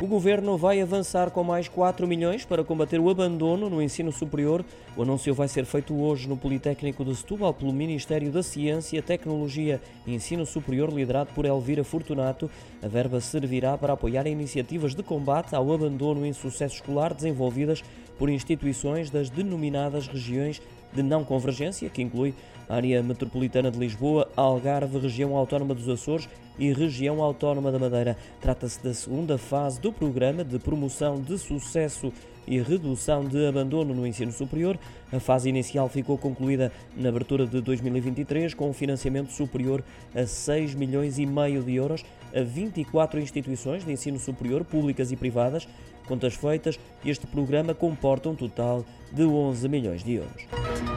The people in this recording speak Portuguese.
O Governo vai avançar com mais 4 milhões para combater o abandono no ensino superior. O anúncio vai ser feito hoje no Politécnico de Setúbal pelo Ministério da Ciência, Tecnologia e Ensino Superior, liderado por Elvira Fortunato. A verba servirá para apoiar iniciativas de combate ao abandono em sucesso escolar desenvolvidas por instituições das denominadas regiões de não convergência, que inclui a área metropolitana de Lisboa, Algarve, região autónoma dos Açores e região autónoma da Madeira. Trata-se da segunda fase do programa de promoção de sucesso e redução de abandono no ensino superior. A fase inicial ficou concluída na abertura de 2023 com um financiamento superior a 6 milhões e meio de euros a 24 instituições de ensino superior, públicas e privadas. Contas feitas, este programa comporta um total de 11 milhões de euros.